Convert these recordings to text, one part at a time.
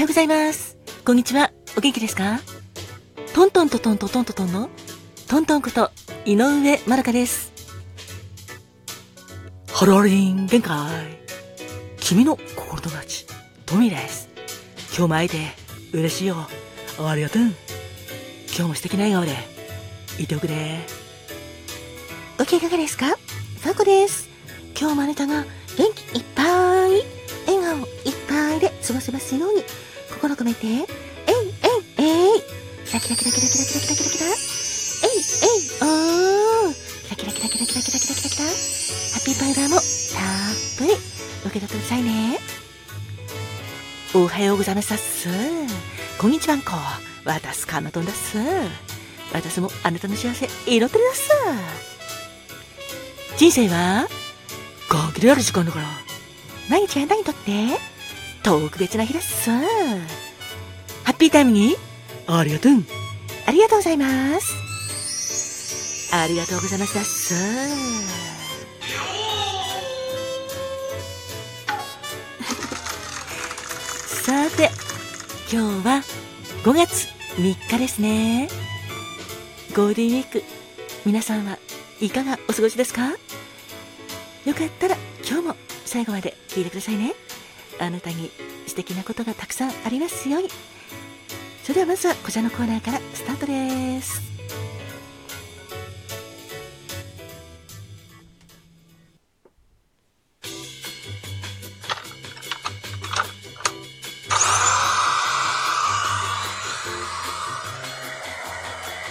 はようございます。こんにちは。お元気ですか？トントントントントントントンのトントンこと井上まどかです。ハローリン限界。君の心友達、トミーです。今日も会えて嬉しいよ。ありがとう。今日も素敵な笑顔でいておくれ。お気いかがですか？ファコです。今日もあなたが元気いっぱい、笑顔いっぱいで過ごせますように、心込めて、えいえいえいキラキラキラキラキラキラキラキラキラえいえいおーキラキラキラキラキラキラキラキラキラハッピーパウダーもたっぷり受け取ってくださいね。おは。ようございますっす。こんにちは。んこ。私かなとんだっす。私もあなたの幸せ祈ってるだっす。人生は。限りある時間だから毎日あなたにとって特別な日だっす。ハッピータイムにありがとう。ありがとうございます。ありがとうございますだっす。さて、今日は5月3日ですね。ゴールデンウィーク、皆さんはいかがお過ごしですか？よかったら今日も最後まで聞いてくださいね。あなたに素敵なことがたくさんありますように。それではまずはこちらのコーナーからスタートです。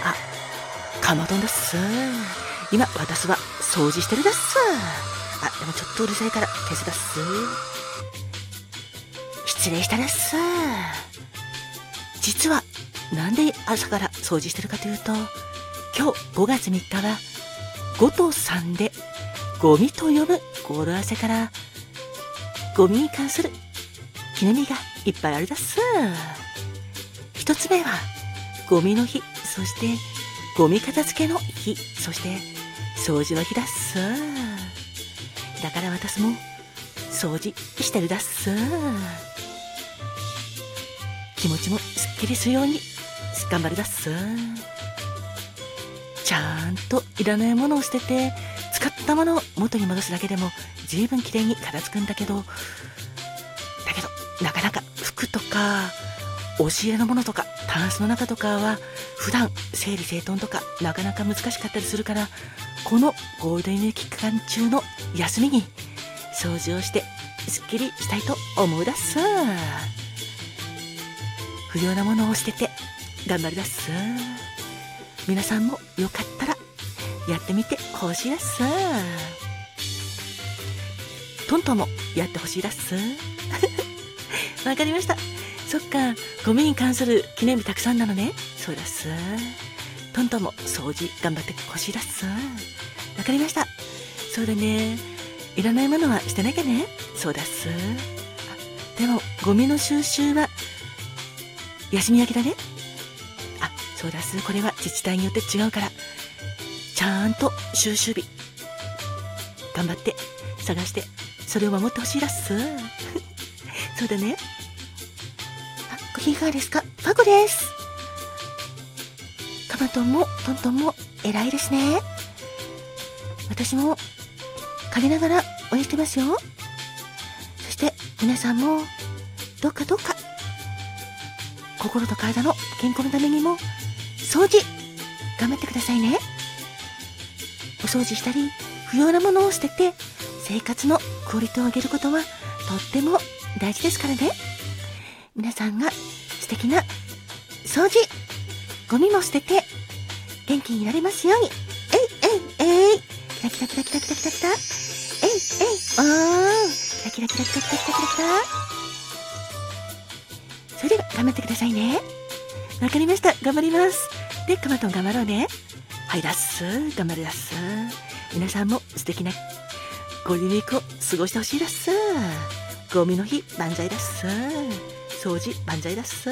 あ、かまどんです。今私は掃除してるです。あ、でもちょっとうるさいから手伝っす。失礼したです。実は、なんで朝から掃除してるかというと、今日5月3日は、5と3で、ゴミと呼ぶ語呂合わせから、ゴミに関する記念日がいっぱいあるだっす。一つ目は、ゴミの日、そして、ゴミ片付けの日、そして、掃除の日だっす。だから私も、掃除してるだっす。気持ちもすっきりするように頑張りだす。ちゃんといらないものを捨てて使ったものを元に戻すだけでも十分きれいに片付くんだけどだけどなかなか服とか押し入れのものとかタンスの中とかは普段整理整頓とかなかなか難しかったりするからこのゴールデンウィーク期間中の休みに掃除をしてすっきりしたいと思うだっす。不要なものを捨てて頑張りだす皆さんもよかったらやってみてほしいだすトントンもやってほしいだす わかりました。そっかゴミに関する記念日たくさんなのね。そうだっすトントンも掃除頑張ってほしいだっすわかりました。そうだねいらないものは捨てなきゃね。そうだすでもゴミの収集は休み明けだね。あそうだすこれは自治体によって違うから。ちゃんと収集日。頑張って探してそれを守ってほしいだっす そうだね。あご機嫌いかがですか？ファコです。カマトンもトントンも偉いですね。私も陰ながら応援してますよ。そして皆さんもどうかどうか心と体の健康のためにも掃除頑張ってくださいね。お掃除したり不要なものを捨てて生活のクオリティを上げることはとっても大事ですからね。皆さんが素敵な掃除ゴミも捨てて元気になれますように。えいえいえい。ラキラキラキラキラキラキラえいえいおーラキラキラキラキラキラキラキラ。それでは頑張ってくださいね。わかりました。頑張ります。で、カマトン頑張ろうね。はい、ラッス。頑張れラッス。皆さんも素敵なゴールデンウィークを過ごしてほしいラッス。ゴミの日、万歳ラッス。掃除、万歳ラッス。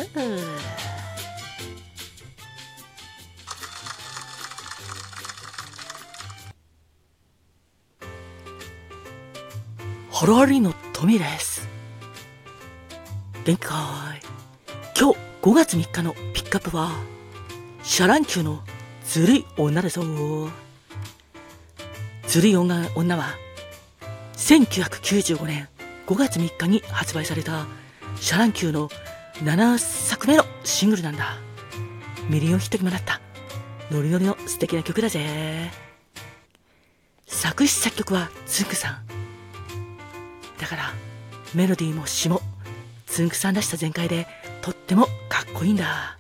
ハローリーのトミーです。5月3日のピックアップは、シャ乱Qのずるい女だぞ。ずるい女女は、1995年5月3日に発売されたシャ乱Qの7作目のシングルなんだ。ミリオンヒットにもなった、ノリノリの素敵な曲だぜ。作詞作曲はつんくさん。だから、メロディーも詞も、つんくさんらしさ全開で、とってもこいいんだ。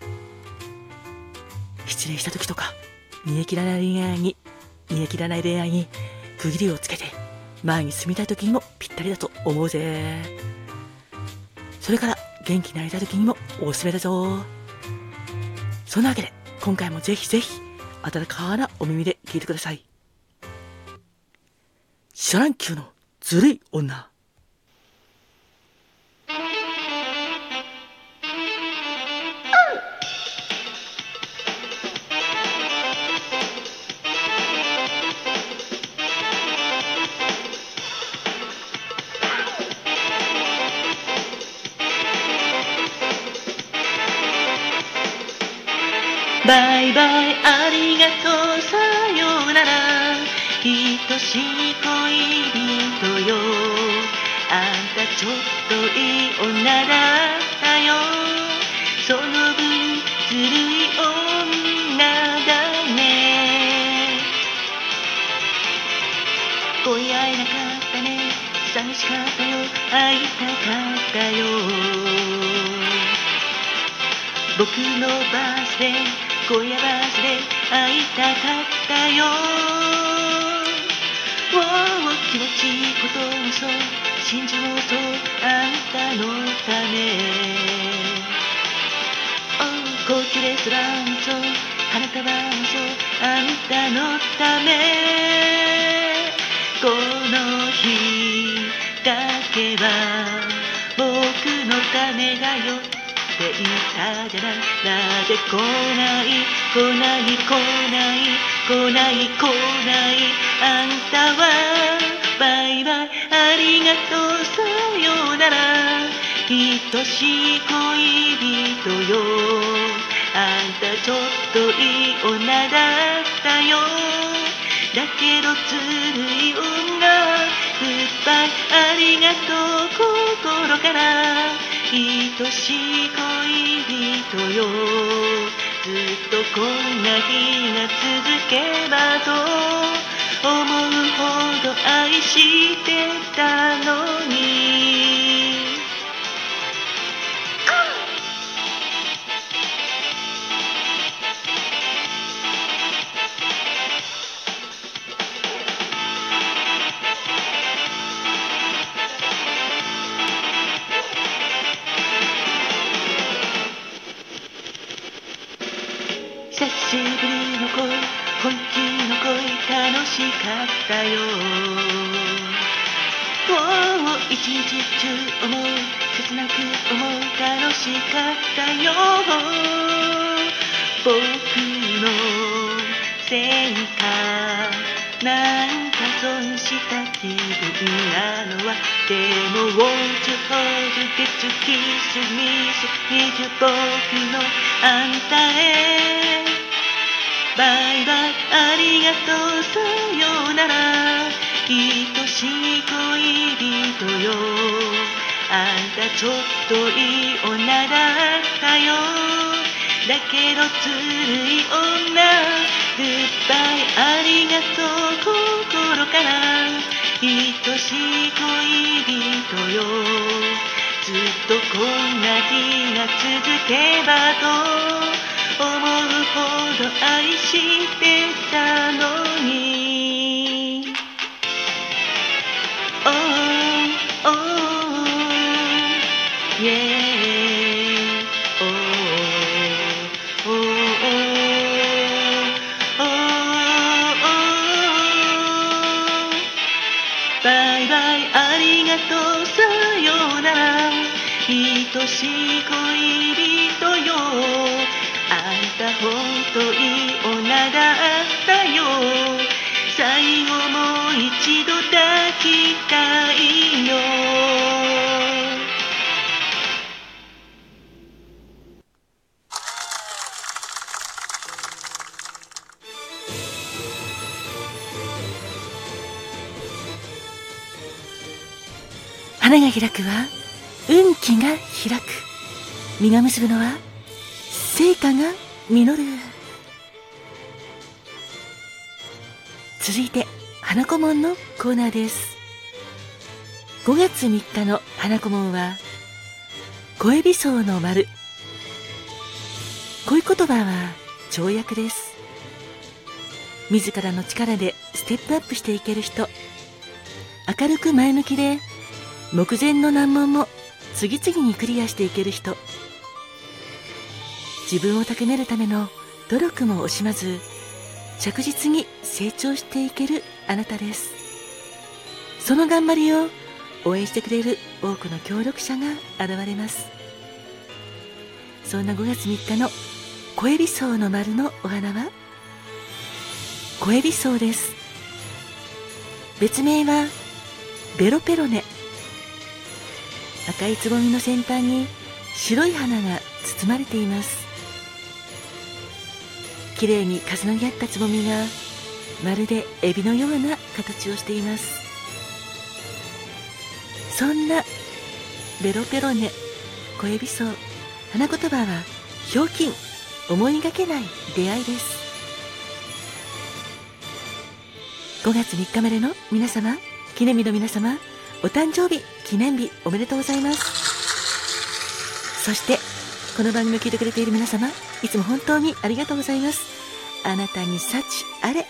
失恋した時とか煮え切らない恋愛に煮え切らない恋愛に区切りをつけて前に進みたい時にもぴったりだと思うぜ。それから元気になれた時にもおすすめだぞ。そんなわけで今回もぜひぜひ温かなお耳で聞いてください。シャランキューのずるい女。バイバイありがとうさようなら。愛しい恋人よ。あんたちょっといい女だったよ。その分ずるい女だね。恋会えなかったね。寂しかったよ。会いたかったよ。僕のバースデー小屋バスで会いたかったよ、wow、気持ちいいこと嘘。そう信じようとあんたのため、oh、高級レストランも花束嘘そうあんたのため。きたじゃないなぜ来ない来ない来ない来ない来ないあんたはバイバイありがとうさようなら愛しい恋人よあんたちょっといい女だったよだけどずるい女いっぱいありがとう心から愛しい恋人よ。ずっとこんな日が続けばと思うほど愛してたのに。しぶりの恋本気の恋楽しかったよ。もう一日中思う切なく思う楽しかったよ。僕のせいかなんか損した気分なのはでも Won't you hold you get to kiss me 僕のあんたへ。バイバイありがとうさようなら。愛としい恋人よ。あんたちょっといい女だったよ。だけどずるい女。グッバイありがとう心から。愛としい恋人よ。ずっとこんな日が続けばと。ほど愛してたのに」「Oh, oh, yeah, oh, oh, oh, oh, バイバイありがとう。さようなら。愛しい恋人。た本当だったよ。最後もう一度抱きたいの。花が開くは運気が開く。実が結ぶのは成果が実る。続いて花顧問のコーナーです。5月3日の花顧問は声美層の丸。恋言葉は跳躍です。自らの力でステップアップしていける人。明るく前向きで目前の難問も次々にクリアしていける人。自分を高めるための努力も惜しまず着実に成長していけるあなたです。その頑張りを応援してくれる多くの協力者が現れます。そんな5月3日の小エビソウの丸のお花は小エビソウです。別名はベロペロネ。赤いつぼみの先端に白い花が包まれています。綺麗に風の似合ったつぼみがまるでエビのような形をしています。そんなベロペロネ小エビソウ花言葉はひょうきん思いがけない出会いです。5月3日までの皆様記念日の皆様お誕生日記念日おめでとうございます。そしてこの番組を聞いてくれている皆様いつも本当にありがとうございます。あなたに幸あれ。